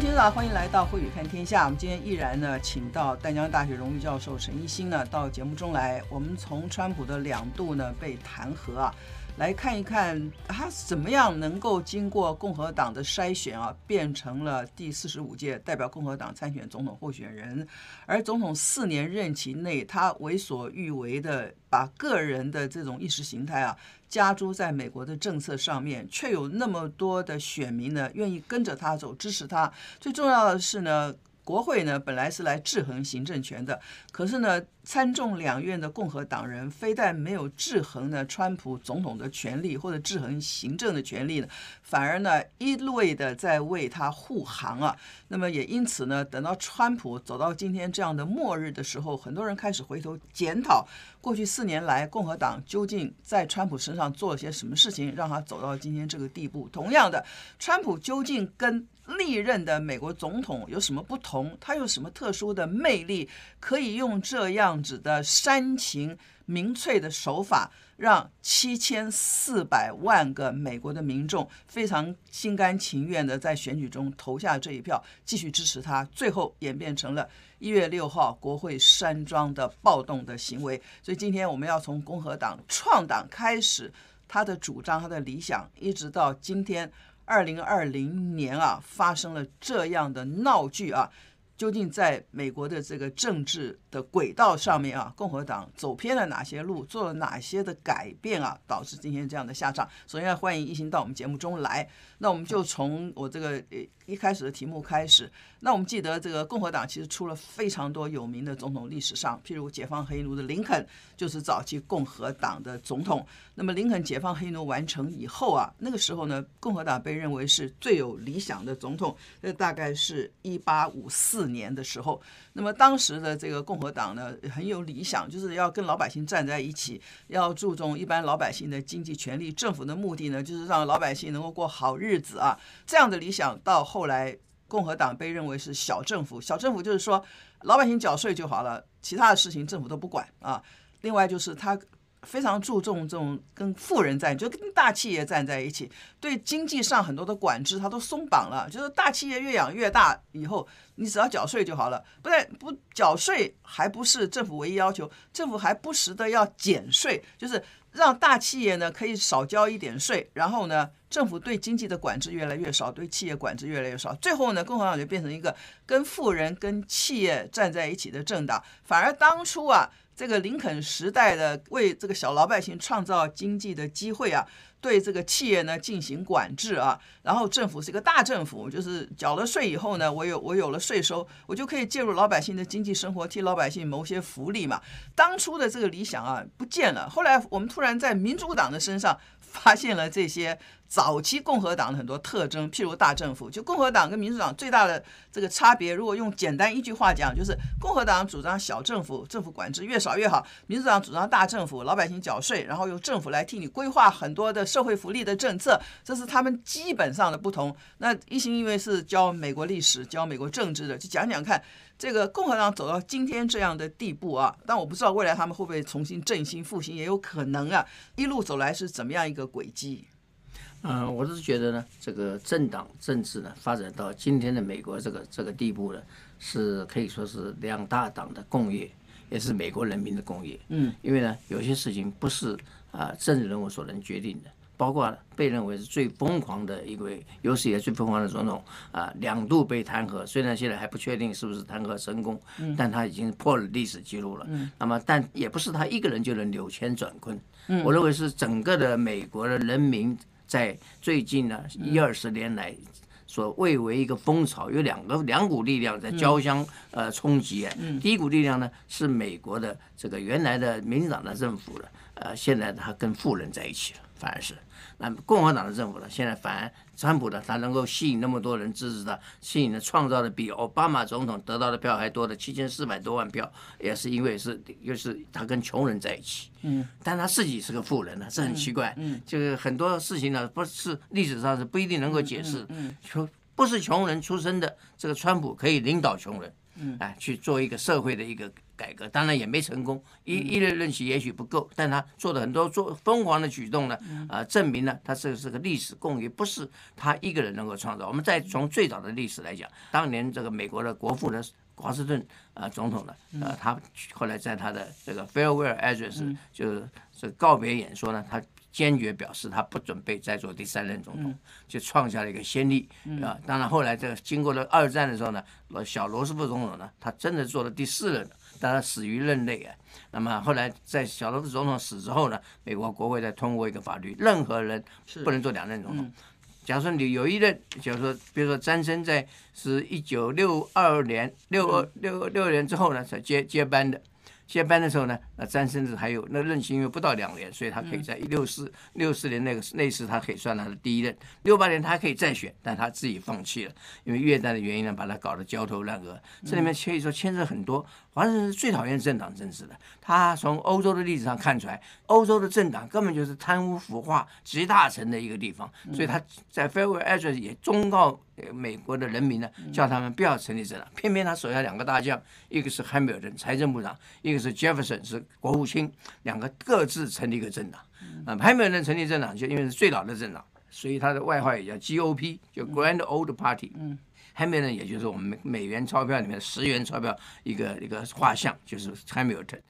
听众，欢迎来到慧宇看天下。我们今天依然呢，请到淡江大学荣誉教授陈一新呢到节目中来。我们从川普的两度呢被弹劾啊，来看一看他怎么样能够经过共和党的筛选啊，变成了第四十五届代表共和党参选总统候选人。而总统四年任期内，他为所欲为的把个人的这种意识形态啊。加诸在美国的政策上面，却有那么多的选民呢，愿意跟着他走，支持他。最重要的是呢。国会呢，本来是来制衡行政权的，可是呢，参众两院的共和党人非但没有制衡呢川普总统的权力或者制衡行政的权力呢，反而呢一味的在为他护航啊。那么也因此呢，等到川普走到今天这样的末日的时候，很多人开始回头检讨过去四年来共和党究竟在川普身上做了些什么事情，让他走到今天这个地步。同样的，川普究竟跟历任的美国总统有什么不同？他有什么特殊的魅力，可以用这样子的煽情民粹的手法，让七千四百万个美国的民众非常心甘情愿的在选举中投下这一票，继续支持他，最后演变成了一月六号国会山庄的暴动的行为。所以今天我们要从共和党创党开始，他的主张、他的理想，一直到今天。二零二零年啊，发生了这样的闹剧啊，究竟在美国的这个政治的轨道上面啊，共和党走偏了哪些路，做了哪些的改变啊，导致今天这样的下场？首先欢迎一行到我们节目中来，那我们就从我这个一开始的题目开始。那我们记得，这个共和党其实出了非常多有名的总统，历史上，譬如解放黑奴的林肯，就是早期共和党的总统。那么林肯解放黑奴完成以后啊，那个时候呢，共和党被认为是最有理想的总统。那大概是一八五四年的时候，那么当时的这个共和党呢，很有理想，就是要跟老百姓站在一起，要注重一般老百姓的经济权利。政府的目的呢，就是让老百姓能够过好日子啊。这样的理想到后后来。共和党被认为是小政府，小政府就是说老百姓缴税就好了，其他的事情政府都不管啊。另外就是他非常注重这种跟富人在，就跟大企业站在一起，对经济上很多的管制他都松绑了，就是大企业越养越大，以后你只要缴税就好了，不但不缴税还不是政府唯一要求，政府还不时的要减税，就是。让大企业呢可以少交一点税，然后呢，政府对经济的管制越来越少，对企业管制越来越少，最后呢，共和党就变成一个跟富人跟企业站在一起的政党。反而当初啊，这个林肯时代的为这个小老百姓创造经济的机会啊。对这个企业呢进行管制啊，然后政府是一个大政府，就是缴了税以后呢，我有我有了税收，我就可以介入老百姓的经济生活，替老百姓谋些福利嘛。当初的这个理想啊不见了，后来我们突然在民主党的身上发现了这些。早期共和党的很多特征，譬如大政府，就共和党跟民主党最大的这个差别，如果用简单一句话讲，就是共和党主张小政府，政府管制越少越好；民主党主张大政府，老百姓缴税，然后由政府来替你规划很多的社会福利的政策，这是他们基本上的不同。那一心因为是教美国历史、教美国政治的，就讲讲看，这个共和党走到今天这样的地步啊，但我不知道未来他们会不会重新振兴复兴，也有可能啊，一路走来是怎么样一个轨迹。嗯，我是觉得呢，这个政党政治呢，发展到今天的美国这个这个地步呢，是可以说是两大党的共业，也是美国人民的共业。嗯，因为呢，有些事情不是啊政治人物所能决定的，包括被认为是最疯狂的一位有史以来最疯狂的总统啊，两度被弹劾，虽然现在还不确定是不是弹劾成功，但他已经破了历史记录了。嗯，那么但也不是他一个人就能扭干转坤。嗯，我认为是整个的美国的人民。在最近呢一二十年来，所谓为一个风潮，有两个两股力量在交相呃冲击啊。第一股力量呢是美国的这个原来的民进党的政府了，呃，现在他跟富人在一起了，反而是。那共和党的政府呢，现在反而川普呢，他能够吸引那么多人支持他，吸引了创造的比奥巴马总统得到的票还多的七千四百多万票，也是因为是又是他跟穷人在一起，嗯，但他自己是个富人呢，这很奇怪，嗯，就是很多事情呢，不是历史上是不一定能够解释，嗯，说不是穷人出身的这个川普可以领导穷人。哎，去做一个社会的一个改革，当然也没成功，一一任任期也许不够，但他做的很多做疯狂的举动呢，啊，证明呢他这是个历史共业，不是他一个人能够创造。我们再从最早的历史来讲，当年这个美国的国父呢，华盛顿啊总统呢，呃，他后来在他的这个 farewell address 就是这告别演说呢，他。坚决表示他不准备再做第三任总统，就创下了一个先例啊！当然后来这个经过了二战的时候呢，小罗斯福总统呢，他真的做了第四任，但他死于任内啊。那么后来在小罗斯福总统死之后呢，美国国会再通过一个法律，任何人不能做两任总统。假如说你有一任，假如说比如说詹森在是一九六二年六二六六年之后呢，才接接班的。接班的时候呢，那詹森子还有那任期因为不到两年，所以他可以在六四六四年那个那时他可以算他的第一任。六八年他还可以再选，但他自己放弃了，因为越战的原因呢，把他搞得焦头烂额。这里面可以说牵扯很多。华盛顿是最讨厌政党政治的，他从欧洲的例子上看出来，欧洲的政党根本就是贪污腐化集大成的一个地方，所以他在 farewell address 也忠告美国的人民呢，叫他们不要成立政党。偏偏他手下两个大将，一个是汉密尔顿财政部长，一个是杰弗森是国务卿，两个各自成立一个政党。啊，汉密尔顿成立政党就因为是最老的政党，所以他的外号也叫 GOP，就 Grand Old Party。嗯，汉密尔顿也就是我们美美元钞票里面的十元钞票一个一个画像，就是汉密尔顿。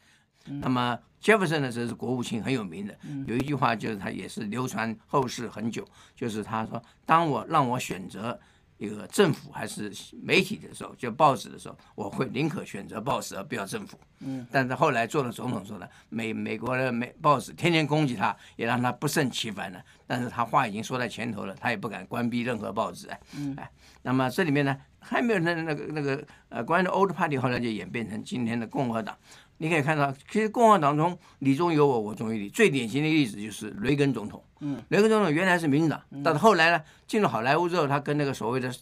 那么杰弗森呢，这是国务卿很有名的，有一句话就是他也是流传后世很久，就是他说：“当我让我选择。”一个政府还是媒体的时候，就报纸的时候，我会宁可选择报纸而不要政府。嗯，但是后来做了总统之后呢，美美国的美报纸天天攻击他，也让他不胜其烦了。但是他话已经说在前头了，他也不敢关闭任何报纸。嗯，哎，那么这里面呢，还没有那那个那个呃，关于 Old Party 后来就演变成今天的共和党。你可以看到，其实共和党中你中有我，我中有你。最典型的例子就是雷根总统。嗯，雷根总统原来是民主党，但是后来呢，进入好莱坞之后，他跟那个所谓的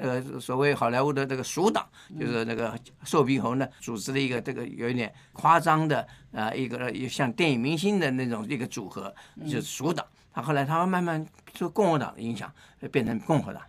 呃所谓好莱坞的这个属党，就是那个瘦皮猴呢，组织了一个这个有一点夸张的啊、呃、一个像电影明星的那种一个组合，就是属党。他后来他慢慢受共和党的影响，变成共和党。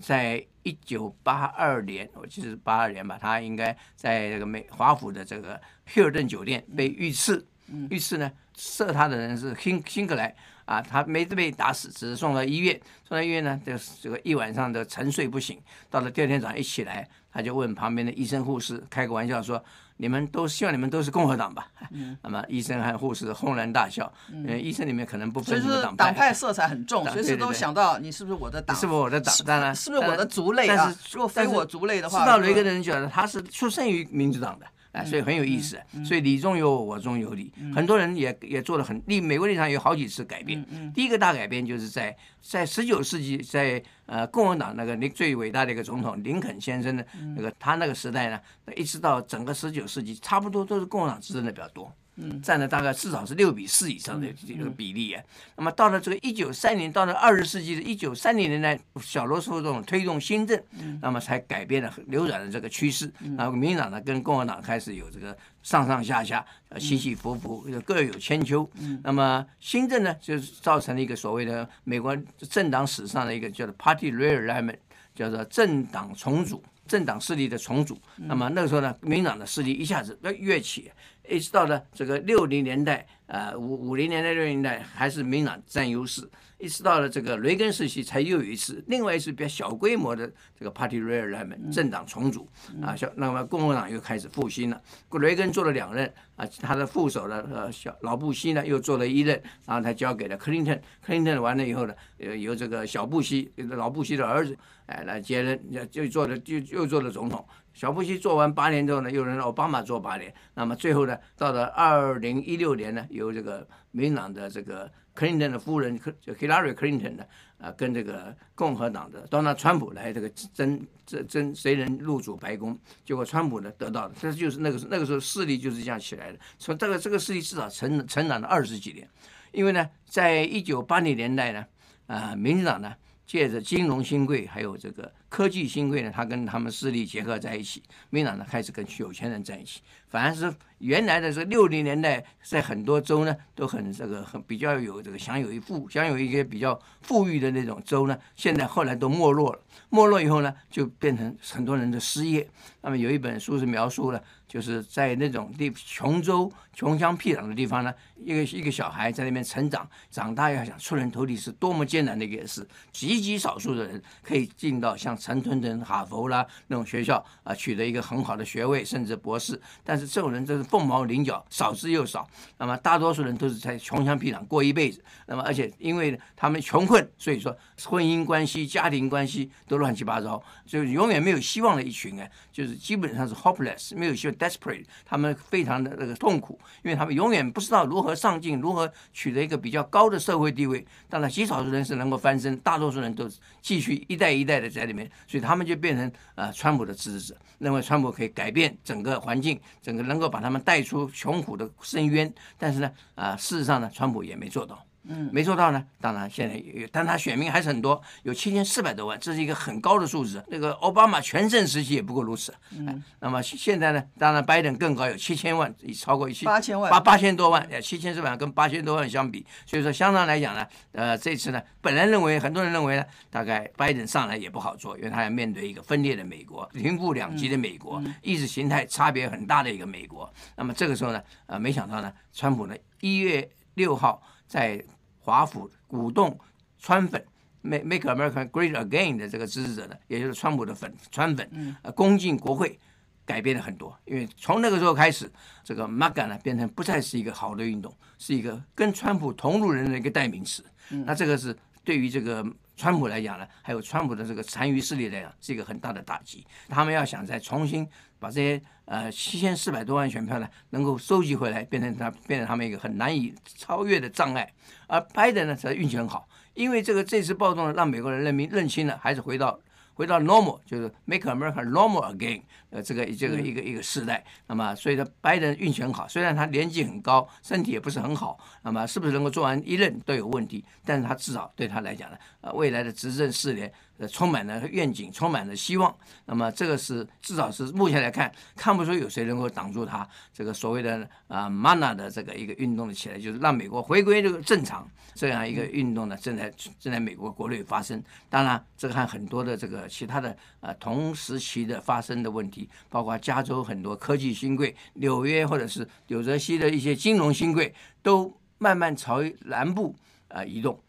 在一九八二年，我记得是八二年吧，他应该在这个美华府的这个希尔顿酒店被遇刺，遇刺呢，射他的人是辛辛克莱啊，他没被打死，只是送到医院，送到医院呢，这这个一晚上的沉睡不醒，到了第二天早上一起来，他就问旁边的医生护士，开个玩笑说。你们都希望你们都是共和党吧？嗯、那么医生和护士轰然大笑。嗯，医生里面可能不分什么党派，党派色彩很重，随时都想到你是不是我的党？是不是我的党？当然，是不是我的族类啊？但是，若非我族类的话，知道雷根的人觉得他是出生于民主党的。哎，所以很有意思。所以你中有我，我中有你。很多人也也做了很立美国立场有好几次改变。第一个大改变就是在在十九世纪，在呃共和党那个林最伟大的一个总统林肯先生的那个他那个时代呢，一直到整个十九世纪，差不多都是共和党执政的比较多。嗯，占了大概至少是六比四以上的这个比例啊。那么到了这个一九三零，到了二十世纪的一九三零年代，小罗斯福这种推动新政，那么才改变了扭转了这个趋势。然后民主党呢跟共和党开始有这个上上下下、起起伏伏，各有千秋。那么新政呢，就是造成了一个所谓的美国政党史上的一个叫做 Party Realignment，叫做政党重组，政党势力的重组。那么那个时候呢，民主党的势力一下子跃起。一直到了这个六零年代，呃，五五零年代、六零年代还是民主党占优势。一直到了这个雷根时期，才又有一次，另外一次比较小规模的这个 Party Realignment 政党重组啊，小那么共和党又开始复兴了。雷根做了两任啊，他的副手呢，呃，小老布希呢又做了一任，然后他交给了克林顿。克林顿完了以后呢，呃，由这个小布希，老布希的儿子，哎，来接任，就做了，就又做了总统。小布希做完八年之后呢，又让奥巴马做八年。那么最后呢，到了二零一六年呢，由这个民党的这个克林顿的夫人克就 Hillary Clinton 呢，啊，跟这个共和党的 Donald Trump 来这个争争争谁能入主白宫。结果川普呢得到了，这就是那个那个时候势力就是这样起来的。从这个这个势力至少成成长了二十几年。因为呢，在一九八零年代呢，啊，民主党呢。借着金融新贵，还有这个科技新贵呢，他跟他们势力结合在一起，民党呢开始跟有钱人在一起。反而是原来的这六零年代，在很多州呢都很这个很比较有这个享有一富享有一些比较富裕的那种州呢，现在后来都没落了。没落以后呢，就变成很多人的失业。那么有一本书是描述了，就是在那种地穷州穷乡僻壤的地方呢，一个一个小孩在那边成长，长大要想出人头地是多么艰难的一件事。极极少数的人可以进到像陈屯屯、哈佛啦那种学校啊，取得一个很好的学位，甚至博士。但是这种人真是凤毛麟角，少之又少。那么大多数人都是在穷乡僻壤过一辈子。那么而且因为他们穷困，所以说婚姻关系、家庭关系都乱七八糟，就永远没有希望的一群人，就是基本上是 hopeless，没有希望，desperate。他们非常的那个痛苦，因为他们永远不知道如何上进，如何取得一个比较高的社会地位。当然，极少数人是能够翻身，大多数人都继续一代一代的在里面，所以他们就变成呃川普的支持者，认为川普可以改变整个环境，整个能够把他们带出穷苦的深渊。但是呢，啊、事实上呢，川普也没做到。嗯，没做到呢。当然，现在有，但他选民还是很多，有七千四百多万，这是一个很高的数字。那个奥巴马全盛时期也不过如此。嗯，那么现在呢？当然，拜登更高，有七千万，已超过一千八千万，八八千多万，七千四百万跟八千多万相比，所以说相当来讲呢，呃，这次呢，本来认为很多人认为呢，大概拜登上来也不好做，因为他要面对一个分裂的美国，贫富两极的美国，意识形态差别很大的一个美国。那么这个时候呢，呃，没想到呢，川普呢，一月六号。在华府鼓动川粉 Make Make America Great Again 的这个支持者呢，也就是川普的粉川粉，呃，攻进国会，改变了很多。因为从那个时候开始，这个 MAGA 呢，变成不再是一个好的运动，是一个跟川普同路人的一个代名词。那这个是对于这个川普来讲呢，还有川普的这个残余势力来讲，是一个很大的打击。他们要想再重新。把这些呃七千四百多万选票呢，能够收集回来，变成他变成他们一个很难以超越的障碍。而拜登呢，则运气很好，因为这个这次暴动呢，让美国人认明认清了，还是回到。回到 normal 就是 make America normal again，呃，这个这个一个一个时代。那么，所以呢，拜登运气很好，虽然他年纪很高，身体也不是很好，那么是不是能够做完一任都有问题。但是他至少对他来讲呢，呃，未来的执政四年，呃，充满了愿景，充满了希望。那么，这个是至少是目前来看，看不出有谁能够挡住他这个所谓的啊，mana 的这个一个运动的起来，就是让美国回归这个正常这样一个运动呢，正在正在美国国内发生。当然，这个和很多的这个。其他的呃同时期的发生的问题，包括加州很多科技新贵，纽约或者是纽泽西的一些金融新贵，都慢慢朝南部呃移动。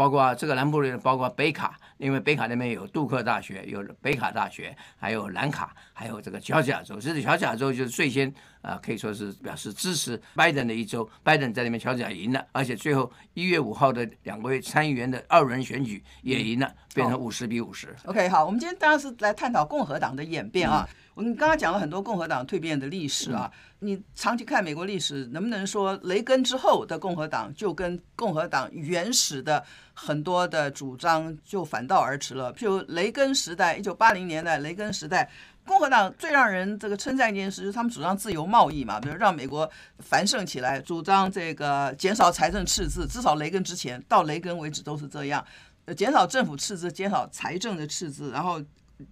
包括这个南部的，包括北卡，因为北卡那边有杜克大学，有北卡大学，还有南卡，还有这个乔治亚州。这是乔治亚州就是最先啊、呃，可以说是表示支持拜登的一周。拜登在里面乔治亚赢了，而且最后一月五号的两位参议员的二轮选举也赢了，变成五十比五十。Oh. OK，好，我们今天当然是来探讨共和党的演变啊。嗯我们刚刚讲了很多共和党蜕变的历史啊，你长期看美国历史，能不能说雷根之后的共和党就跟共和党原始的很多的主张就反道而驰了？譬如雷根时代，一九八零年代雷根时代，共和党最让人这个称赞一件事，就是他们主张自由贸易嘛，比如让美国繁盛起来，主张这个减少财政赤字，至少雷根之前到雷根为止都是这样，呃减少政府赤字，减少财政的赤字，然后。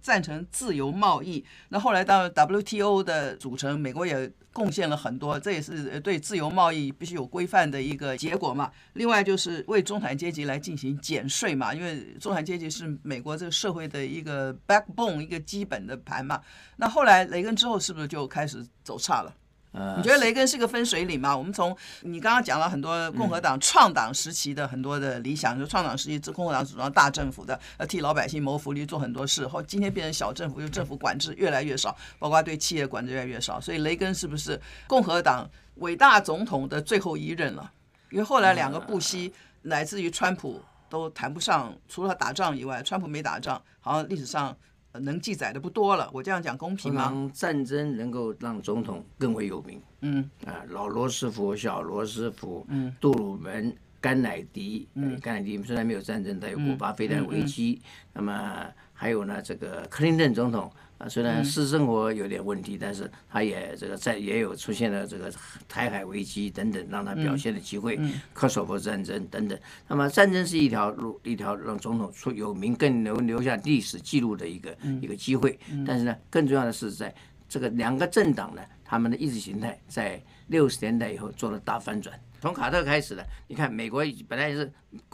赞成自由贸易，那后来到 WTO 的组成，美国也贡献了很多，这也是对自由贸易必须有规范的一个结果嘛。另外就是为中产阶级来进行减税嘛，因为中产阶级是美国这个社会的一个 backbone，一个基本的盘嘛。那后来雷根之后是不是就开始走差了？你觉得雷根是个分水岭吗？我们从你刚刚讲了很多共和党创党时期的很多的理想，就创党时期，共和党主张大政府的，呃，替老百姓谋福利，做很多事。后今天变成小政府，就政府管制越来越少，包括对企业管制越来越少。所以雷根是不是共和党伟大总统的最后一任了？因为后来两个布希乃至于川普都谈不上，除了打仗以外，川普没打仗，好像历史上。能记载的不多了，我这样讲公平吗？战争能够让总统更为有名。嗯啊，老罗斯福、小罗斯福、嗯，杜鲁门甘乃迪，嗯，甘乃迪虽然没有战争，但有古巴飞弹危机。那么还有呢，这个克林顿总统啊，虽然私生活有点问题，但是他也这个在也有出现了这个台海危机等等，让他表现的机会。科索沃战争等等。那么战争是一条路，一条让总统出有名、更留留下历史记录的一个一个机会。但是呢，更重要的是在这个两个政党呢，他们的意识形态在六十年代以后做了大反转。从卡特开始的，你看美国本来是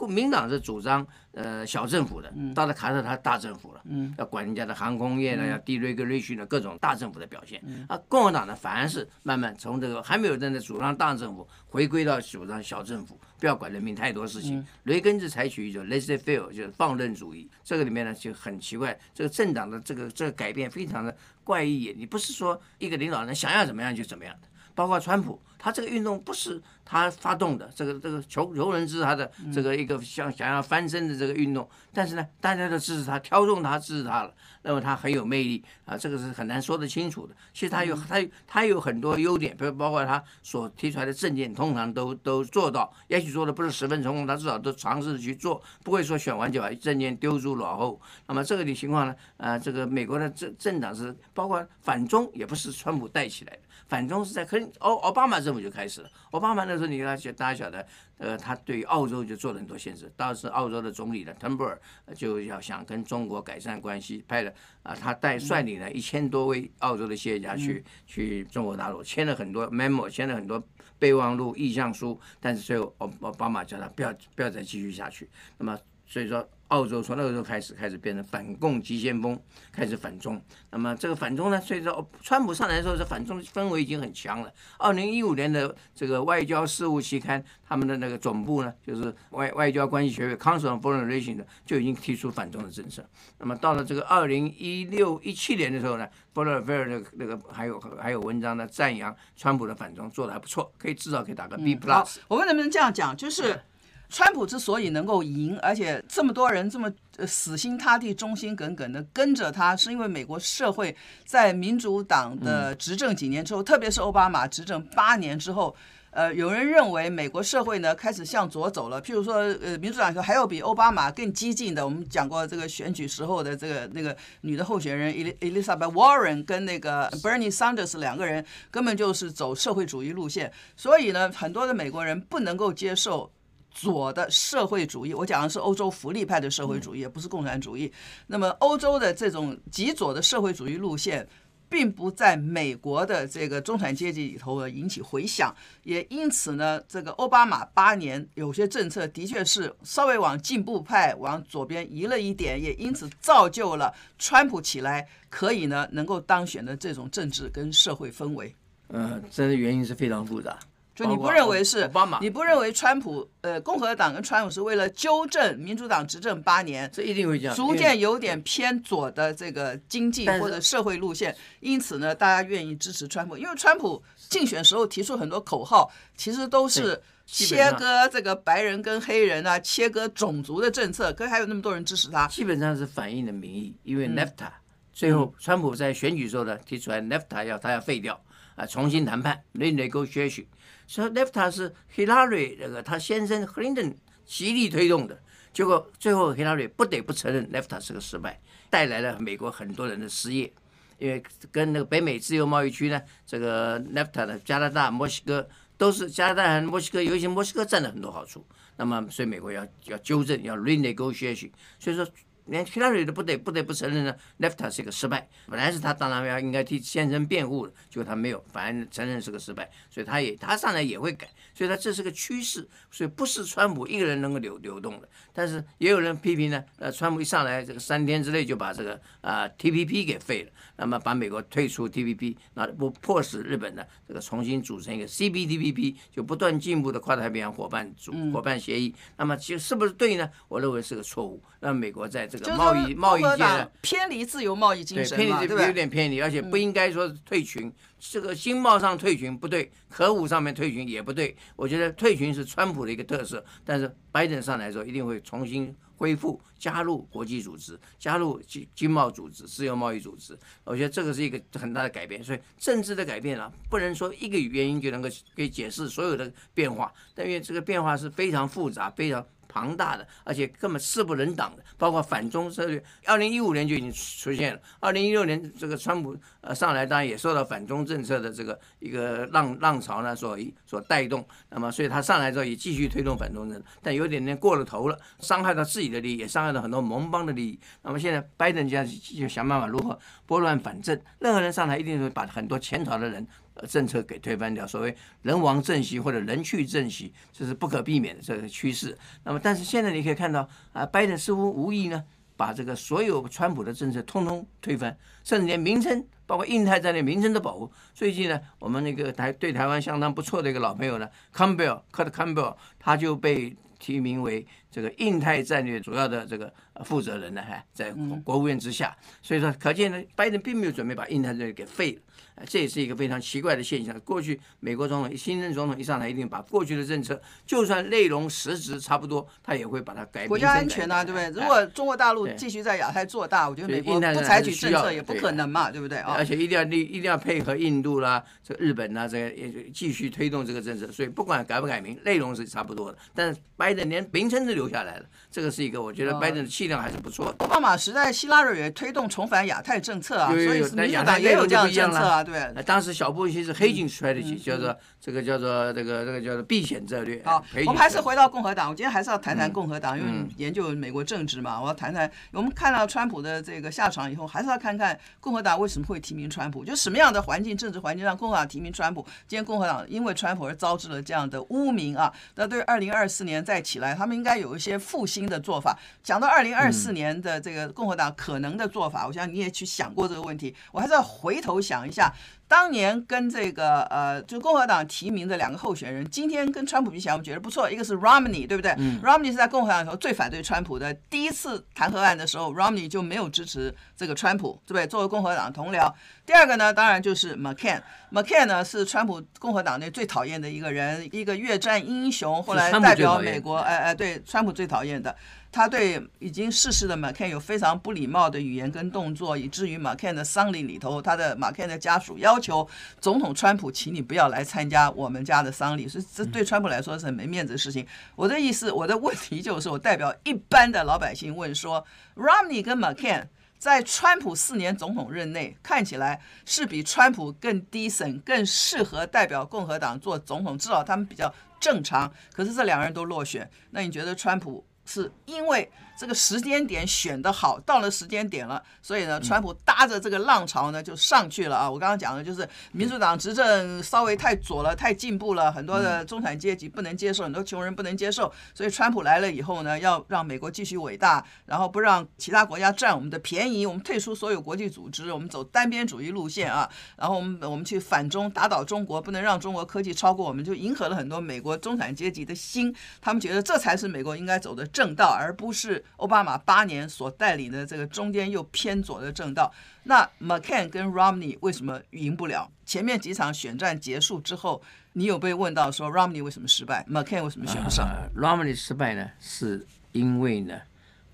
民党是主张呃小政府的，到了卡特他大政府了，要管人家的航空业呢，要 deregulation 的各种大政府的表现。啊，共和党呢反而是慢慢从这个还没有真的主张大政府，回归到主张小政府，不要管人民太多事情。雷根是采取一种 laissez-faire 就是放任主义，这个里面呢就很奇怪，这个政党的这个这个改变非常的怪异，你不是说一个领导人想要怎么样就怎么样的。包括川普，他这个运动不是他发动的，这个这个求求人之他的这个一个想想要翻身的这个运动，但是呢，大家都支持他，挑中他支持他了，那么他很有魅力啊，这个是很难说得清楚的。其实他有他他有很多优点，比如包括他所提出来的政见，通常都都做到，也许做的不是十分成功，他至少都尝试去做，不会说选完就把政见丢诸脑后。那么这个的情况呢，啊，这个美国的政政党是包括反中，也不是川普带起来的。反中是在克林奥奥巴马政府就开始了。奥巴马那时候，你看大家晓得，呃，他对澳洲就做了很多限制。当时澳洲的总理呢，敦布尔就要想跟中国改善关系，派了啊，他带率领了一千多位澳洲的企业家去去中国大陆，签了很多 memo，签了很多备忘录、意向书。但是最后奥奥巴马叫他不要不要再继续下去。那么所以说。澳洲从那个时候开始，开始变成反共急先锋，开始反中。那么这个反中呢，所以说川普上来的时候，这反中氛围已经很强了。二零一五年的这个外交事务期刊，他们的那个总部呢，就是外外交关系学会 Council on Foreign Relations 的，就已经提出反中的政策。那么到了这个二零一六一七年的时候呢，Foreign Affairs 的那个还有还有文章呢赞扬川普的反中做得还不错，可以至少可以打个 B plus。好，我们能不能这样讲，就是？川普之所以能够赢，而且这么多人这么死心塌地、忠心耿耿的跟着他，是因为美国社会在民主党的执政几年之后，特别是奥巴马执政八年之后，呃，有人认为美国社会呢开始向左走了。譬如说，呃，民主党说还有比奥巴马更激进的，我们讲过这个选举时候的这个那个女的候选人伊丽伊丽莎白·沃伦跟那个 Bernie Sanders 两个人根本就 是走社会主义路线，所以呢，很多的美国人不能够接受。左的社会主义，我讲的是欧洲福利派的社会主义，不是共产主义。那么，欧洲的这种极左的社会主义路线，并不在美国的这个中产阶级里头引起回响。也因此呢，这个奥巴马八年有些政策的确是稍微往进步派、往左边移了一点，也因此造就了川普起来可以呢能够当选的这种政治跟社会氛围。嗯，这个原因是非常复杂。就你不认为是？你不认为川普呃，共和党跟川普是为了纠正民主党执政八年，这一定会这样，逐渐有点偏左的这个经济或者社会路线，因此呢，大家愿意支持川普，因为川普竞选时候提出很多口号，其实都是切割这个白人跟黑人啊，切割种族的政策，可是还有那么多人支持他，基本上是反映的民意，因为 NAFTA 最后川普在选举时候呢提出来 NAFTA 要他要废掉啊，重新谈判，renegotiation。所以 NAFTA 是 Hillary 这个他先生 Clinton 极力推动的，结果最后 Hillary 不得不承认 NAFTA 是个失败，带来了美国很多人的失业，因为跟那个北美自由贸易区呢，这个 NAFTA 的加拿大、墨西哥都是加拿大和墨西哥，尤其墨西哥占了很多好处，那么所以美国要要纠正，要 renegotiation，所以说。连希拉里都不得不得不承认呢 l e f t 是一个失败。本来是他当然要应该替先生辩护的，结果他没有，反而承认是个失败。所以他也他上来也会改，所以他这是个趋势，所以不是川普一个人能够流流动的。但是也有人批评呢，呃，川普一上来这个三天之内就把这个啊、呃、TPP 给废了，那么把美国退出 TPP，那不迫使日本呢这个重新组成一个 CPTPP，就不断进步的跨太平洋伙伴组伙伴协议。那么其实是不是对呢？我认为是个错误。让美国在这个贸易贸易界偏离自由贸易精神，偏离这有点偏离，而且不应该说退群。这个经贸上退群不对，核武上面退群也不对。我觉得退群是川普的一个特色，但是拜登上来之后一定会重新恢复加入国际组织，加入经经贸组织、自由贸易组织。我觉得这个是一个很大的改变。所以政治的改变啊，不能说一个原因就能够可以解释所有的变化，但因为这个变化是非常复杂、非常。庞大的，而且根本势不能挡的，包括反中策略，二零一五年就已经出现了。二零一六年这个川普呃上来，当然也受到反中政策的这个一个浪浪潮呢所所带动。那么，所以他上来之后也继续推动反中政策，但有点点过了头了，伤害到自己的利益，也伤害到很多盟邦的利益。那么现在拜登家就想办法如何拨乱反正，任何人上台一定会把很多潜逃的人。政策给推翻掉，所谓人亡政息或者人去政息，这是不可避免的这个趋势。那么，但是现在你可以看到啊，拜登似乎无意呢，把这个所有川普的政策通通推翻，甚至连名称，包括印太战略名称都保护。最近呢，我们那个台对台湾相当不错的一个老朋友呢，Campbell Kurt Campbell，他就被提名为这个印太战略主要的这个负责人呢，还在国务院之下。所以说，可见呢，拜登并没有准备把印太战略给废了。这也是一个非常奇怪的现象。过去美国总统新任总统一上台，一定把过去的政策，就算内容实质差不多，他也会把它改。国家安全啊，对不对？如果中国大陆继续在亚太做大，我觉得美国不采取政策也不可能嘛，对不对啊？而且一定要立，一定要配合印度啦，这个日本啦，这个也继续推动这个政策。所以不管改不改名，内容是差不多的。但是拜登连名称都留下来了，这个是一个我觉得拜登的气量还是不错的。奥巴马时代，希拉里也推动重返亚太政策啊，所以民主党也有这样的政策啊。对，当时小布希是 hedging strategy，叫做这个叫做这个这个叫做避险战略。好，我们还是回到共和党。我今天还是要谈谈共和党，因为研究美国政治嘛，我要谈谈。我们看到川普的这个下场以后，还是要看看共和党为什么会提名川普，就什么样的环境、政治环境让共和党提名川普。今天共和党因为川普而招致了这样的污名啊，那对二零二四年再起来，他们应该有一些复兴的做法。讲到二零二四年的这个共和党可能的做法，我想你也去想过这个问题，我还是要回头想一下。当年跟这个呃，就共和党提名的两个候选人，今天跟川普比起来，我们觉得不错。一个是 Romney，对不对？嗯。Romney 是在共和党时候最反对川普的。第一次弹劾案的时候，Romney 就没有支持这个川普，对不对？作为共和党同僚。第二个呢，当然就是 McCain。McCain 呢是川普共和党内最讨厌的一个人，一个越战英雄，后来代表美国，哎哎，对，川普最讨厌的。他对已经逝世的 McCain 有非常不礼貌的语言跟动作，以至于 McCain 的丧礼里头，他的 McCain 的家属要求总统川普，请你不要来参加我们家的丧礼，所以这对川普来说是很没面子的事情。我的意思，我的问题就是，我代表一般的老百姓问说，Romney 跟 McCain 在川普四年总统任内，看起来是比川普更 decent，更适合代表共和党做总统，至少他们比较正常。可是这两个人都落选，那你觉得川普？是因为这个时间点选得好，到了时间点了，所以呢，川普搭着这个浪潮呢就上去了啊！我刚刚讲的就是民主党执政稍微太左了，太进步了，很多的中产阶级不能接受，很多穷人不能接受，所以川普来了以后呢，要让美国继续伟大，然后不让其他国家占我们的便宜，我们退出所有国际组织，我们走单边主义路线啊，然后我们我们去反中打倒中国，不能让中国科技超过我们，就迎合了很多美国中产阶级的心，他们觉得这才是美国应该走的正道，而不是奥巴马八年所带领的这个中间又偏左的政道。那 McCain 跟 Romney 为什么赢不了？前面几场选战结束之后，你有被问到说 Romney 为什么失败，McCain 为什么选不上？Romney 失败呢，是因为呢，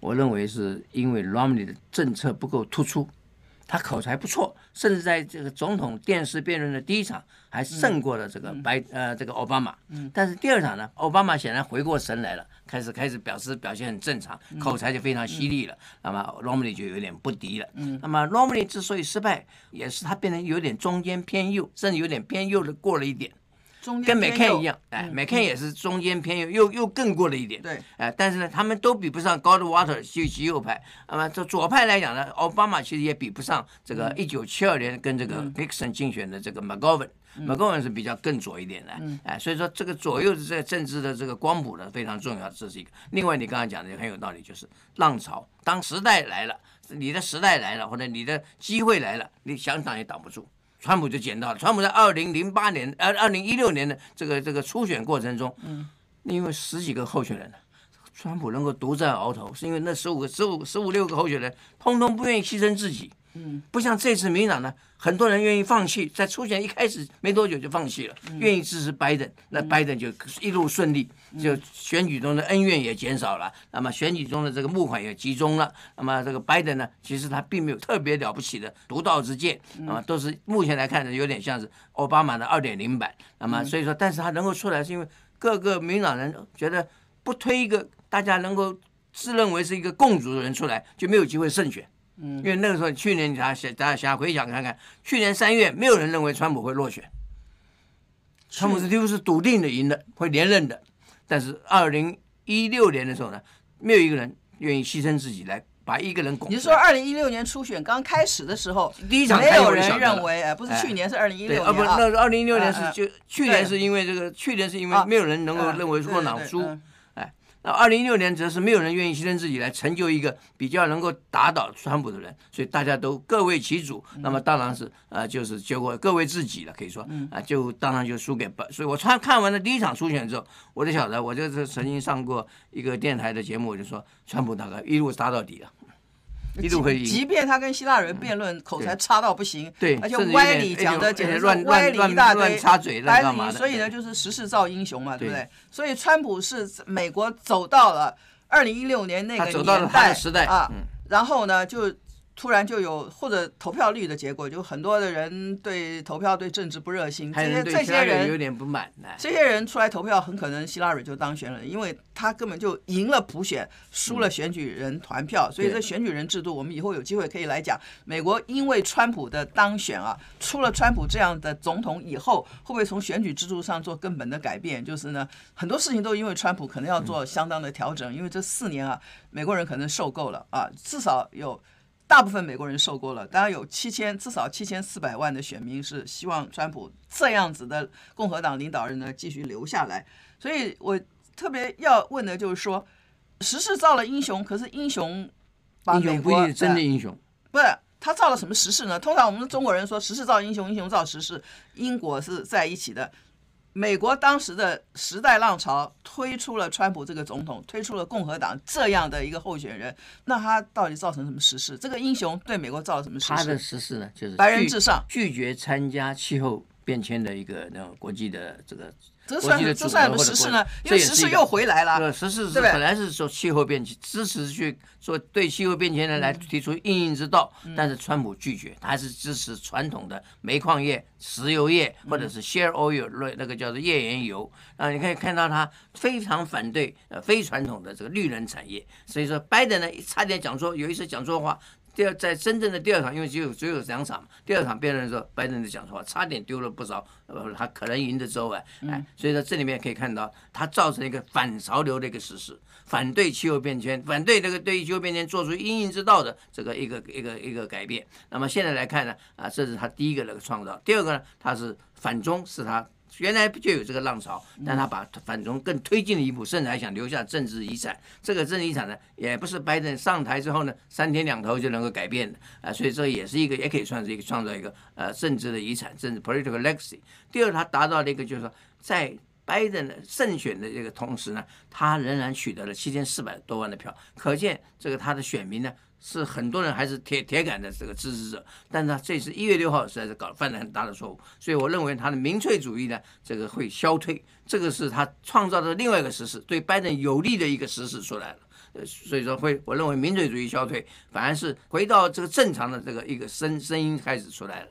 我认为是因为 Romney 的政策不够突出。他口才不错，甚至在这个总统电视辩论的第一场还胜过了这个白、嗯、呃这个奥巴马。嗯。但是第二场呢，奥巴马显然回过神来了，开始开始表示表现很正常，口才就非常犀利了。嗯、那么 Romney 就有点不敌了。嗯。那么 Romney 之所以失败，也是他变得有点中间偏右，甚至有点偏右的过了一点。跟 McCain 一样，哎，McCain 也是中间偏右，又又更过了一点。对，哎，但是呢，他们都比不上 Goldwater 极极右派。那么这左派来讲呢，奥巴马其实也比不上这个一九七二年跟这个 Nixon 竞选的这个 McGovern。McGovern 是比较更左一点的。哎，所以说这个左右的这个政治的这个光谱呢非常重要，这是一个。另外，你刚刚讲的也很有道理，就是浪潮，当时代来了，你的时代来了，或者你的机会来了，你想挡也挡不住。川普就捡到了。川普在二零零八年、呃二零一六年的这个这个初选过程中，嗯，因为十几个候选人，川普能够独占鳌头，是因为那十五个、十五、十五六个候选人通通不愿意牺牲自己，嗯，不像这次民进党呢，很多人愿意放弃，在初选一开始没多久就放弃了，愿意支持拜登，那拜登就一路顺利，就选举中的恩怨也减少了，那么选举中的这个募款也集中了，那么这个拜登呢，其实他并没有特别了不起的独到之见，那么都是目前来看呢，有点像是奥巴马的二点零版，那么所以说，但是他能够出来，是因为各个民进党人觉得不推一个大家能够自认为是一个共主的人出来，就没有机会胜选。嗯，因为那个时候，去年大家大家想回想看看，去年三月没有人认为川普会落选，川普是几乎是笃定的赢的，会连任的。但是二零一六年的时候呢，没有一个人愿意牺牲自己来把一个人拱。你是说二零一六年初选刚开始的时候，第一场没有人认为，哎，不是去年是二零一六年啊？不，那二零一六年是就去年是因为这个，去年是因为没有人能够认为共和党输。那二零一六年则是没有人愿意牺牲自己来成就一个比较能够打倒川普的人，所以大家都各为其主。那么当然是呃，就是结果各为自己了，可以说啊，就当然就输给。所以我看看完了第一场初选之后，我就晓得，我就是曾经上过一个电台的节目，我就说川普大概一路杀到底了。一路会赢，即便他跟希腊人辩论口才差到不行，对，而且歪理讲的简直是歪理一大堆，插嘴干嘛的？所以呢，就是时势造英雄嘛，对不对？所以川普是美国走到了二零一六年那个年代啊，然后呢就。突然就有或者投票率的结果，就很多的人对投票对政治不热心，这些这些人有点不满呢。这些人出来投票，很可能希拉蕊就当选了，因为他根本就赢了普选，输了选举人团票。所以这选举人制度，我们以后有机会可以来讲。美国因为川普的当选啊，出了川普这样的总统以后，会不会从选举制度上做根本的改变？就是呢，很多事情都因为川普可能要做相当的调整，因为这四年啊，美国人可能受够了啊，至少有。大部分美国人受够了，当然有七千，至少七千四百万的选民是希望川普这样子的共和党领导人呢继续留下来。所以我特别要问的就是说，时势造了英雄，可是英雄把美国，英雄不是真的英雄，不是他造了什么时势呢？通常我们中国人说时势造英雄，英雄造时势，因果是在一起的。美国当时的时代浪潮推出了川普这个总统，推出了共和党这样的一个候选人，那他到底造成什么实事？这个英雄对美国造成什么实事？他的实事呢，就是白人至上，拒绝参加气候变迁的一个那种国际的这个。这算这算什么时事呢？因为时事又回来了。对，时势是本来是说气候变迁，支持去说对气候变迁呢来提出应应之道，但是川普拒绝，他还是支持传统的煤矿业、石油业或者是 shale oil 那个叫做页岩油啊，你可以看到他非常反对呃非传统的这个绿能产业，所以说拜登呢差点讲错，有一次讲错话。第二，在真正的第二场，因为只有只有两场嘛，第二场辩论的时候，拜登就讲说话，差点丢了不少，呃，他可能赢的州哎，哎，所以说这里面可以看到，他造成一个反潮流的一个事实，反对气候变迁，反对这个对气候变迁做出因应之道的这个一个一个一个改变。那么现在来看呢，啊，这是他第一个那个创造，第二个呢，他是反中，是他。原来就有这个浪潮，但他把反中更推进了一步，甚至还想留下政治遗产。这个政治遗产呢，也不是拜登上台之后呢，三天两头就能够改变的啊。所以这也是一个，也可以算是一个创造一个呃政治的遗产，政治 political legacy。第二，他达到了一个就是说，在拜登的胜选的这个同时呢，他仍然取得了七千四百多万的票，可见这个他的选民呢。是很多人还是铁铁杆的这个支持者，但是他这次一月六号实在是搞犯了很大的错误，所以我认为他的民粹主义呢，这个会消退，这个是他创造的另外一个实事，对拜登有利的一个实事出来了，呃，所以说会我认为民粹主义消退，反而是回到这个正常的这个一个声声音开始出来了。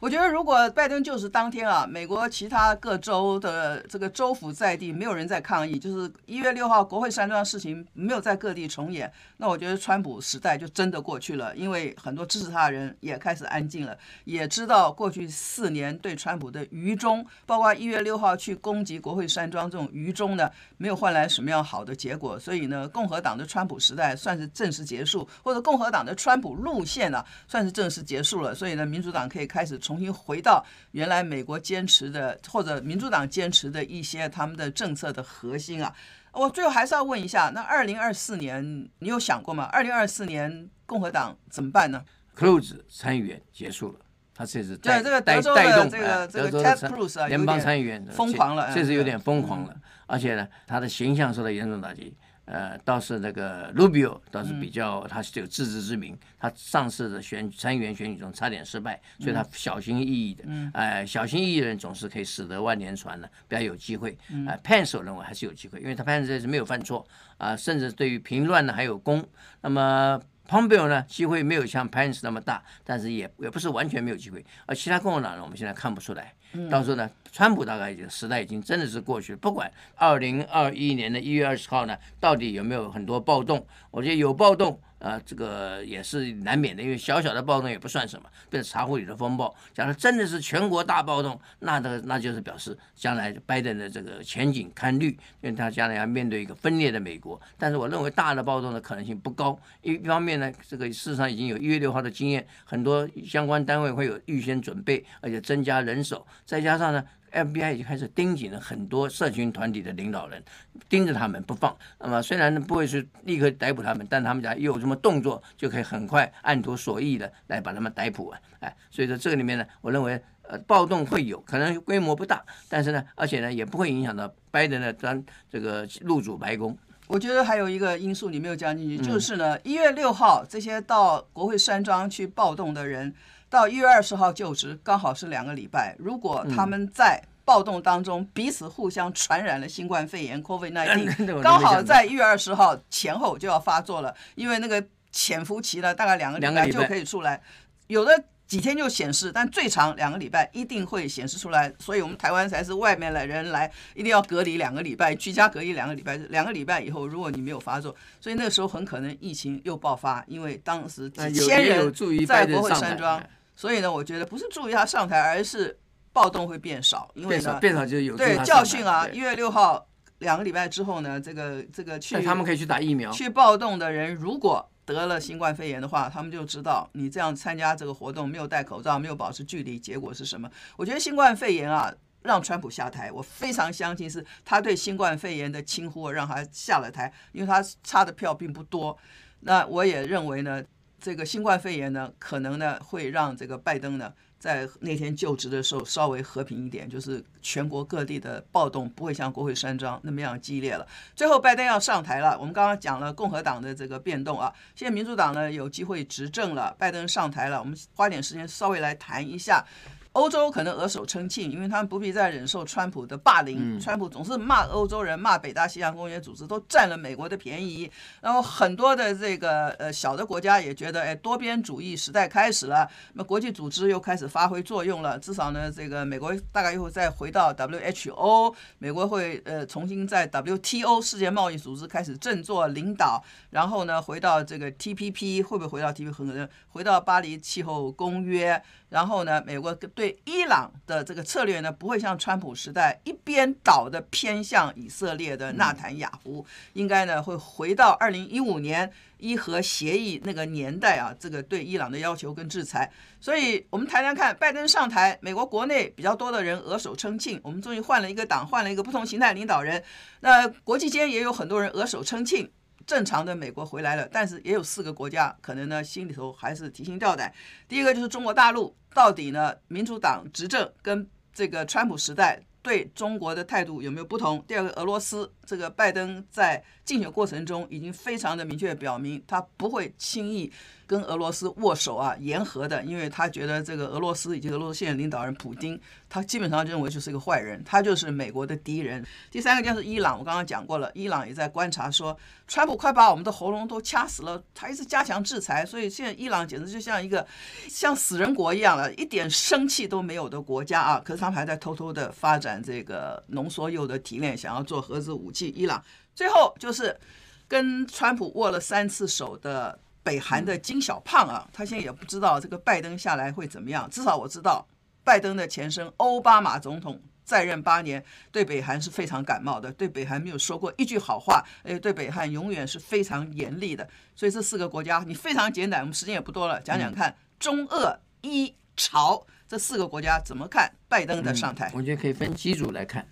我觉得，如果拜登就是当天啊，美国其他各州的这个州府在地没有人在抗议，就是一月六号国会山庄事情没有在各地重演，那我觉得川普时代就真的过去了，因为很多支持他的人也开始安静了，也知道过去四年对川普的愚忠，包括一月六号去攻击国会山庄这种愚忠呢，没有换来什么样好的结果，所以呢，共和党的川普时代算是正式结束，或者共和党的川普路线呢、啊，算是正式结束了，所以呢，民主党可以开始。重新回到原来美国坚持的，或者民主党坚持的一些他们的政策的核心啊。我最后还是要问一下，那二零二四年你有想过吗？二零二四年共和党怎么办呢？？Close 参议员结束了，他这次对这个德州的这个这个 Ted Cruz 啊，联邦参议员疯狂了，确实有点疯狂了，而且呢，他的形象受到严重打击。呃，倒是那个 Rubio 倒是比较，他是有自知之明。他上次的选参议员选举中差点失败，所以他小心翼翼的。哎，小心翼翼的人总是可以使得万年船呢，比较有机会。哎，Pence 我认为还是有机会，因为他 Pence 这次没有犯错啊，甚至对于平乱呢还有功。那么 Pompeo 呢，机会没有像 Pence 那么大，但是也也不是完全没有机会。而其他共和党呢，我们现在看不出来。到时候呢，川普大概已经时代已经真的是过去了。不管二零二一年的一月二十号呢，到底有没有很多暴动，我觉得有暴动。呃，这个也是难免的，因为小小的暴动也不算什么。变成茶壶里的风暴，假如真的是全国大暴动，那的那就是表示将来拜登的这个前景堪虑，因为他将来要面对一个分裂的美国。但是我认为大的暴动的可能性不高。一一方面呢，这个事实上已经有一月六号的经验，很多相关单位会有预先准备，而且增加人手，再加上呢。FBI 已经开始盯紧了很多社群团体的领导人，盯着他们不放。那么虽然不会是立刻逮捕他们，但他们家有什么动作，就可以很快按图索骥的来把他们逮捕啊！哎，所以说这个里面呢，我认为呃暴动会有可能规模不大，但是呢，而且呢也不会影响到拜登的当这个入主白宫。我觉得还有一个因素你没有加进去，就是呢一月六号这些到国会山庄去暴动的人。到一月二十号就职，刚好是两个礼拜。如果他们在暴动当中彼此互相传染了新冠肺炎 （COVID-19），刚好在一月二十号前后就要发作了，因为那个潜伏期呢，大概两个礼拜就可以出来。有的几天就显示，但最长两个礼拜一定会显示出来。所以我们台湾才是外面的人来，一定要隔离两个礼拜，居家隔离两个礼拜。两个礼拜以后，如果你没有发作，所以那个时候很可能疫情又爆发，因为当时几千人在国会山庄。所以呢，我觉得不是注意他上台，而是暴动会变少，因为呢，变少就有对教训啊。一月六号两个礼拜之后呢，这个这个去他们可以去打疫苗。去暴动的人如果得了新冠肺炎的话，他们就知道你这样参加这个活动没有戴口罩，没有保持距离，结果是什么？我觉得新冠肺炎啊，让川普下台，我非常相信是他对新冠肺炎的轻忽让他下了台，因为他差的票并不多。那我也认为呢。这个新冠肺炎呢，可能呢会让这个拜登呢在那天就职的时候稍微和平一点，就是全国各地的暴动不会像国会山庄那么样激烈了。最后拜登要上台了，我们刚刚讲了共和党的这个变动啊，现在民主党呢有机会执政了，拜登上台了，我们花点时间稍微来谈一下。欧洲可能额手称庆，因为他们不必再忍受川普的霸凌。川普总是骂欧洲人，骂北大西洋公约组织，都占了美国的便宜。然后很多的这个呃小的国家也觉得，哎，多边主义时代开始了，那么国际组织又开始发挥作用了。至少呢，这个美国大概又会再回到 WHO，美国会呃重新在 WTO 世界贸易组织开始振作领导。然后呢，回到这个 TPP 会不会回到 TPP？可能回到巴黎气候公约。然后呢，美国对伊朗的这个策略呢，不会像川普时代一边倒的偏向以色列的纳坦雅胡，应该呢会回到二零一五年伊核协议那个年代啊，这个对伊朗的要求跟制裁。所以我们谈谈看，拜登上台，美国国内比较多的人额手称庆，我们终于换了一个党，换了一个不同形态领导人。那国际间也有很多人额手称庆。正常的美国回来了，但是也有四个国家可能呢心里头还是提心吊胆。第一个就是中国大陆，到底呢民主党执政跟这个川普时代对中国的态度有没有不同？第二个俄罗斯，这个拜登在竞选过程中已经非常的明确表明，他不会轻易。跟俄罗斯握手啊，言和的，因为他觉得这个俄罗斯以及俄罗斯现在领导人普丁，他基本上认为就是一个坏人，他就是美国的敌人。第三个就是伊朗，我刚刚讲过了，伊朗也在观察说，川普快把我们的喉咙都掐死了，他一直加强制裁，所以现在伊朗简直就像一个像死人国一样了，一点生气都没有的国家啊。可是他们还在偷偷的发展这个浓缩铀的提炼，想要做核子武器。伊朗最后就是跟川普握了三次手的。北韩的金小胖啊，他现在也不知道这个拜登下来会怎么样。至少我知道，拜登的前身奥巴马总统在任八年，对北韩是非常感冒的，对北韩没有说过一句好话，诶，对北韩永远是非常严厉的。所以这四个国家，你非常简短，我们时间也不多了，讲讲看中俄伊朝这四个国家怎么看拜登的上台。我觉得可以分几组来看，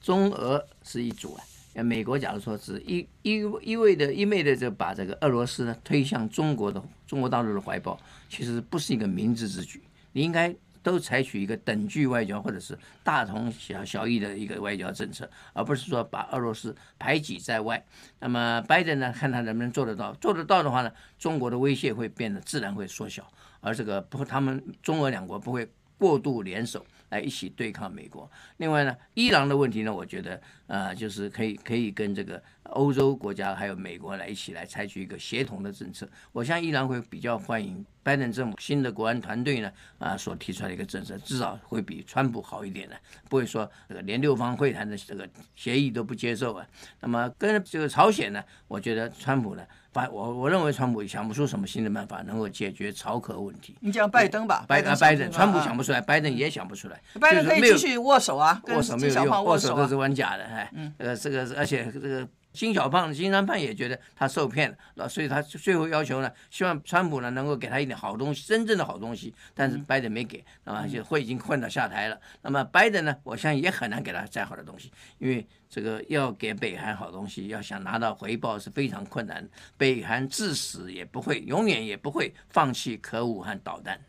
中俄是一组啊。美国假如说是一一一味的一味的就把这个俄罗斯呢推向中国的中国大陆的怀抱，其实不是一个明智之举。你应该都采取一个等距外交或者是大同小小异的一个外交政策，而不是说把俄罗斯排挤在外。那么拜登呢，看他能不能做得到，做得到的话呢，中国的威胁会变得自然会缩小，而这个不，他们中俄两国不会过度联手。来一起对抗美国。另外呢，伊朗的问题呢，我觉得呃，就是可以可以跟这个欧洲国家还有美国来一起来采取一个协同的政策。我相信伊朗会比较欢迎拜登政府新的国安团队呢啊、所提出来的一个政策，至少会比川普好一点的，不会说这个连六方会谈的这个协议都不接受啊。那么跟这个朝鲜呢，我觉得川普呢。拜我我认为川普也想不出什么新的办法能够解决朝核问题。你讲拜登吧，拜登拜登，川普想不出来，拜登也想不出来。拜登可以继续握手啊，握手没有用，握手都是玩假的，哎，呃，这个而且这个。金小胖、金三胖也觉得他受骗了，所以他最后要求呢，希望川普呢能够给他一点好东西，真正的好东西。但是拜登没给，那么就会已经混到下台了。那么拜登呢，我相信也很难给他再好的东西，因为这个要给北韩好东西，要想拿到回报是非常困难。北韩至死也不会，永远也不会放弃核武和导弹，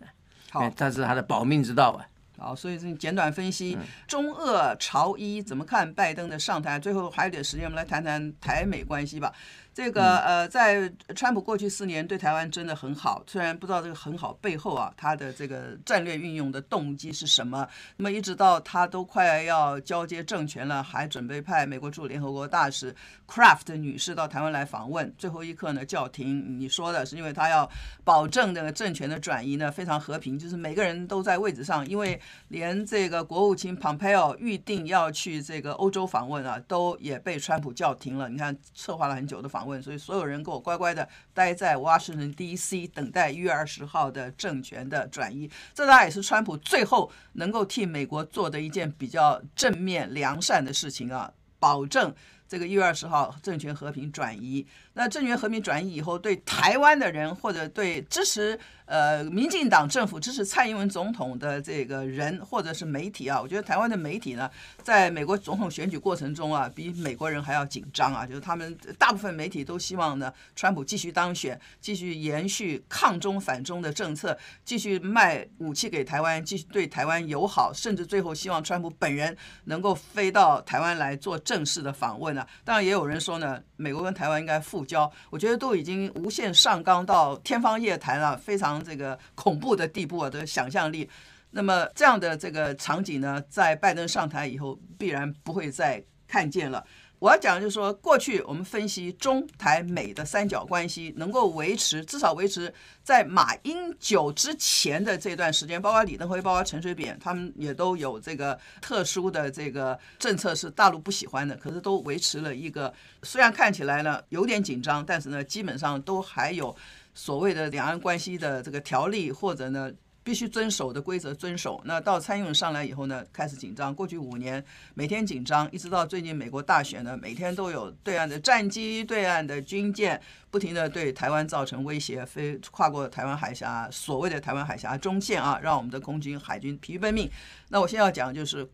好，这是他的保命之道啊。好，所以这简短分析中俄朝伊怎么看拜登的上台，最后还有点时间，我们来谈谈台美关系吧。这个呃，在川普过去四年对台湾真的很好，虽然不知道这个很好背后啊，他的这个战略运用的动机是什么。那么一直到他都快要交接政权了，还准备派美国驻联合国大使 Craft 女士到台湾来访问，最后一刻呢叫停。你说的是因为他要保证这个政权的转移呢非常和平，就是每个人都在位置上，因为连这个国务卿 Pompeo 预定要去这个欧洲访问啊，都也被川普叫停了。你看策划了很久的访。问，所以所有人给我乖乖的待在 Washington D.C. 等待一月二十号的政权的转移。这大概也是川普最后能够替美国做的一件比较正面良善的事情啊，保证这个一月二十号政权和平转移。那政权和平转移以后，对台湾的人或者对支持呃民进党政府、支持蔡英文总统的这个人或者是媒体啊，我觉得台湾的媒体呢，在美国总统选举过程中啊，比美国人还要紧张啊。就是他们大部分媒体都希望呢，川普继续当选，继续延续抗中反中的政策，继续卖武器给台湾，继续对台湾友好，甚至最后希望川普本人能够飞到台湾来做正式的访问啊。当然，也有人说呢，美国跟台湾应该复。交，我觉得都已经无限上纲到天方夜谭了，非常这个恐怖的地步啊的想象力。那么这样的这个场景呢，在拜登上台以后，必然不会再看见了。我要讲就是说，过去我们分析中台美的三角关系能够维持，至少维持在马英九之前的这段时间，包括李登辉、包括陈水扁，他们也都有这个特殊的这个政策是大陆不喜欢的，可是都维持了一个，虽然看起来呢有点紧张，但是呢基本上都还有所谓的两岸关系的这个条例或者呢。必须遵守的规则遵守。那到蔡英文上来以后呢，开始紧张。过去五年每天紧张，一直到最近美国大选呢，每天都有对岸的战机、对岸的军舰不停地对台湾造成威胁，飞跨过台湾海峡，所谓的台湾海峡中线啊，让我们的空军、海军疲于奔命。那我现在要讲就是，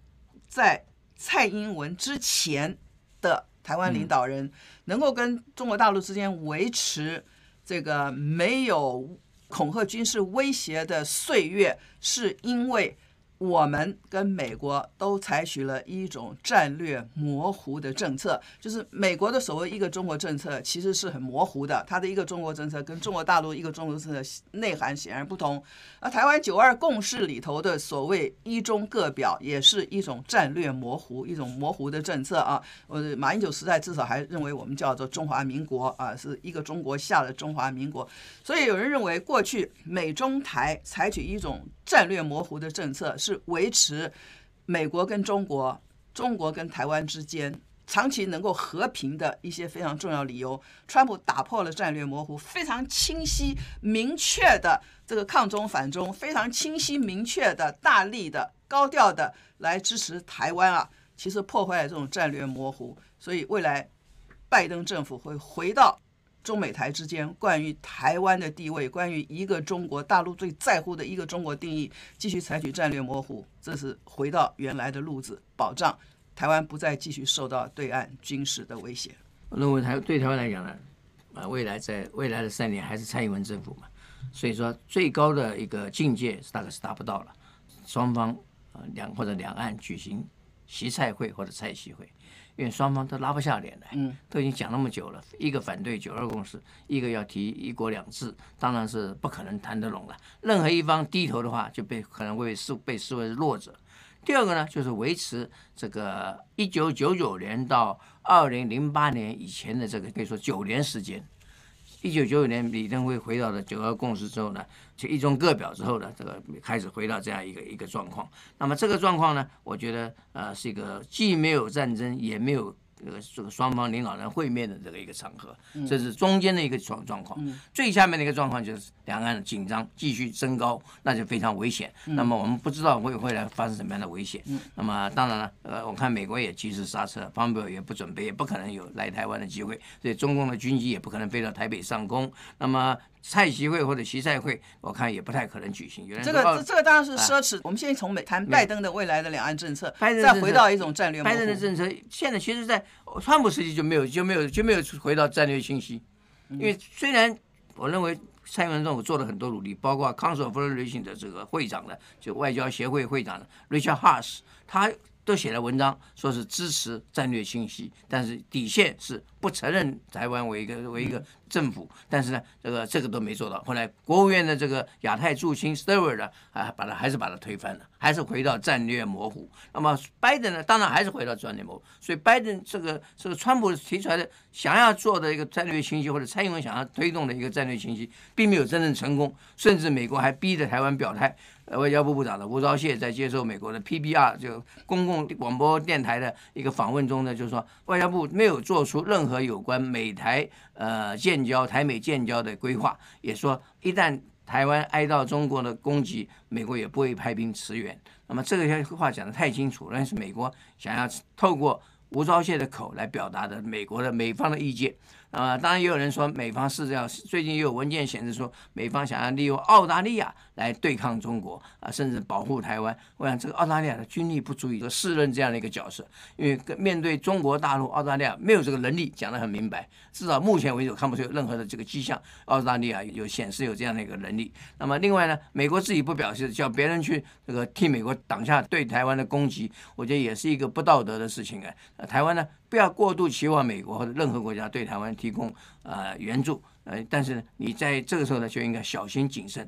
在蔡英文之前的台湾领导人能够跟中国大陆之间维持这个没有。恐吓军事威胁的岁月，是因为。我们跟美国都采取了一种战略模糊的政策，就是美国的所谓一个中国政策其实是很模糊的，它的一个中国政策跟中国大陆一个中国政策内涵显然不同。而台湾九二共识里头的所谓一中各表，也是一种战略模糊，一种模糊的政策啊。呃，马英九时代至少还认为我们叫做中华民国啊，是一个中国下的中华民国。所以有人认为过去美中台采取一种战略模糊的政策。是维持美国跟中国、中国跟台湾之间长期能够和平的一些非常重要理由。川普打破了战略模糊，非常清晰明确的这个抗中反中，非常清晰明确的大力的高调的来支持台湾啊！其实破坏了这种战略模糊，所以未来拜登政府会回到。中美台之间关于台湾的地位，关于一个中国，大陆最在乎的一个中国定义，继续采取战略模糊，这是回到原来的路子，保障台湾不再继续受到对岸军事的威胁。我认为台对台湾来讲呢，啊，未来在未来的三年还是蔡英文政府嘛，所以说最高的一个境界大概是达不到了。双方啊两或者两岸举行习蔡会或者蔡习会，因为双方都拉不下脸来，嗯都已经讲那么久了，一个反对九二共识，一个要提一国两制，当然是不可能谈得拢了。任何一方低头的话，就被可能会视被视为弱者。第二个呢，就是维持这个一九九九年到二零零八年以前的这个可以说九年时间。一九九九年李登辉回到了九二共识之后呢，就一中各表之后呢，这个开始回到这样一个一个状况。那么这个状况呢，我觉得呃是一个既没有战争也没有。这个这个双方领导人会面的这个一个场合，这是中间的一个状状况。最下面的一个状况就是两岸紧张继续升高，那就非常危险。那么我们不知道会会来发生什么样的危险。那么当然了，呃，我看美国也及时刹车，方博也不准备，也不可能有来台湾的机会，所以中共的军机也不可能飞到台北上空。那么。蔡习会或者习蔡会，我看也不太可能举行。这个这个当然是奢侈。啊、我们现在从美谈拜登的未来的两岸政策，再回到一种战略。拜登的政策现在其实，在川普时期就没有就没有就没有回到战略清晰。因为虽然我认为蔡英文政府做了很多努力，包括 Council of Foreign Relations 的这个会长的，就外交协会会长的 Richard Haass，他都写了文章，说是支持战略清晰，但是底线是不承认台湾为一个为一个。政府，但是呢，这个这个都没做到。后来国务院的这个亚太助卿 Stewart 呢，啊，把它还是把它推翻了，还是回到战略模糊。那么拜登呢，当然还是回到战略模糊。所以拜登这个这个川普提出来的想要做的一个战略清晰，或者蔡英文想要推动的一个战略清晰，并没有真正成功。甚至美国还逼着台湾表态。外交部部长的吴钊燮在接受美国的 PBR 就公共广播电台的一个访问中呢，就是说外交部没有做出任何有关美台呃建交、台美建交的规划，也说一旦台湾挨到中国的攻击，美国也不会派兵驰援。那么这个话讲得太清楚，那是美国想要透过吴钊燮的口来表达的美国的美方的意见。啊、当然也有人说美方是这样，最近也有文件显示说美方想要利用澳大利亚来对抗中国啊，甚至保护台湾。我想这个澳大利亚的军力不足以说胜任这样的一个角色，因为面对中国大陆，澳大利亚没有这个能力，讲得很明白。至少目前为止看不出有任何的这个迹象，澳大利亚有显示有这样的一个能力。那么另外呢，美国自己不表示，叫别人去这个替美国挡下对台湾的攻击，我觉得也是一个不道德的事情啊。台湾呢，不要过度期望美国或者任何国家对台湾提供呃援助，呃，但是你在这个时候呢，就应该小心谨慎，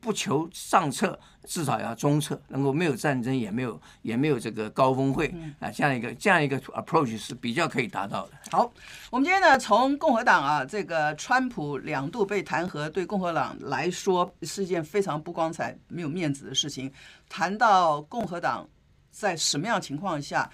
不求上策，至少要中策，能够没有战争，也没有也没有这个高峰会啊，这样一个这样一个 approach 是比较可以达到的。好，我们今天呢，从共和党啊，这个川普两度被弹劾，对共和党来说是一件非常不光彩、没有面子的事情，谈到共和党在什么样情况下。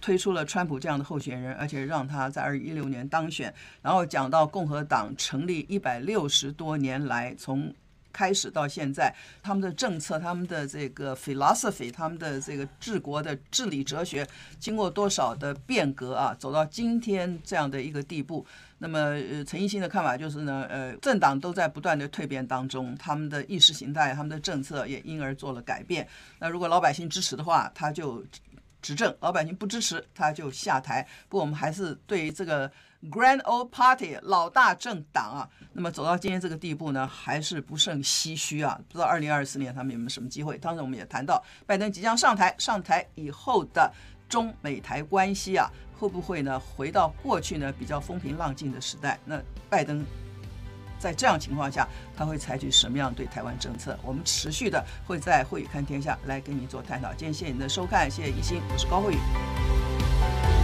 推出了川普这样的候选人，而且让他在二零一六年当选。然后讲到共和党成立一百六十多年来，从开始到现在，他们的政策、他们的这个 philosophy、他们的这个治国的治理哲学，经过多少的变革啊，走到今天这样的一个地步。那么，呃，陈奕迅的看法就是呢，呃，政党都在不断的蜕变当中，他们的意识形态、他们的政策也因而做了改变。那如果老百姓支持的话，他就。执政，老百姓不支持他就下台。不过我们还是对于这个 Grand Old Party 老大政党啊，那么走到今天这个地步呢，还是不胜唏嘘啊。不知道二零二四年他们有没有什么机会？当时我们也谈到，拜登即将上台，上台以后的中美台关系啊，会不会呢回到过去呢比较风平浪静的时代？那拜登。在这样情况下，他会采取什么样对台湾政策？我们持续的会在慧宇看天下来跟你做探讨。今天谢谢您的收看，谢谢一心，我是高慧宇。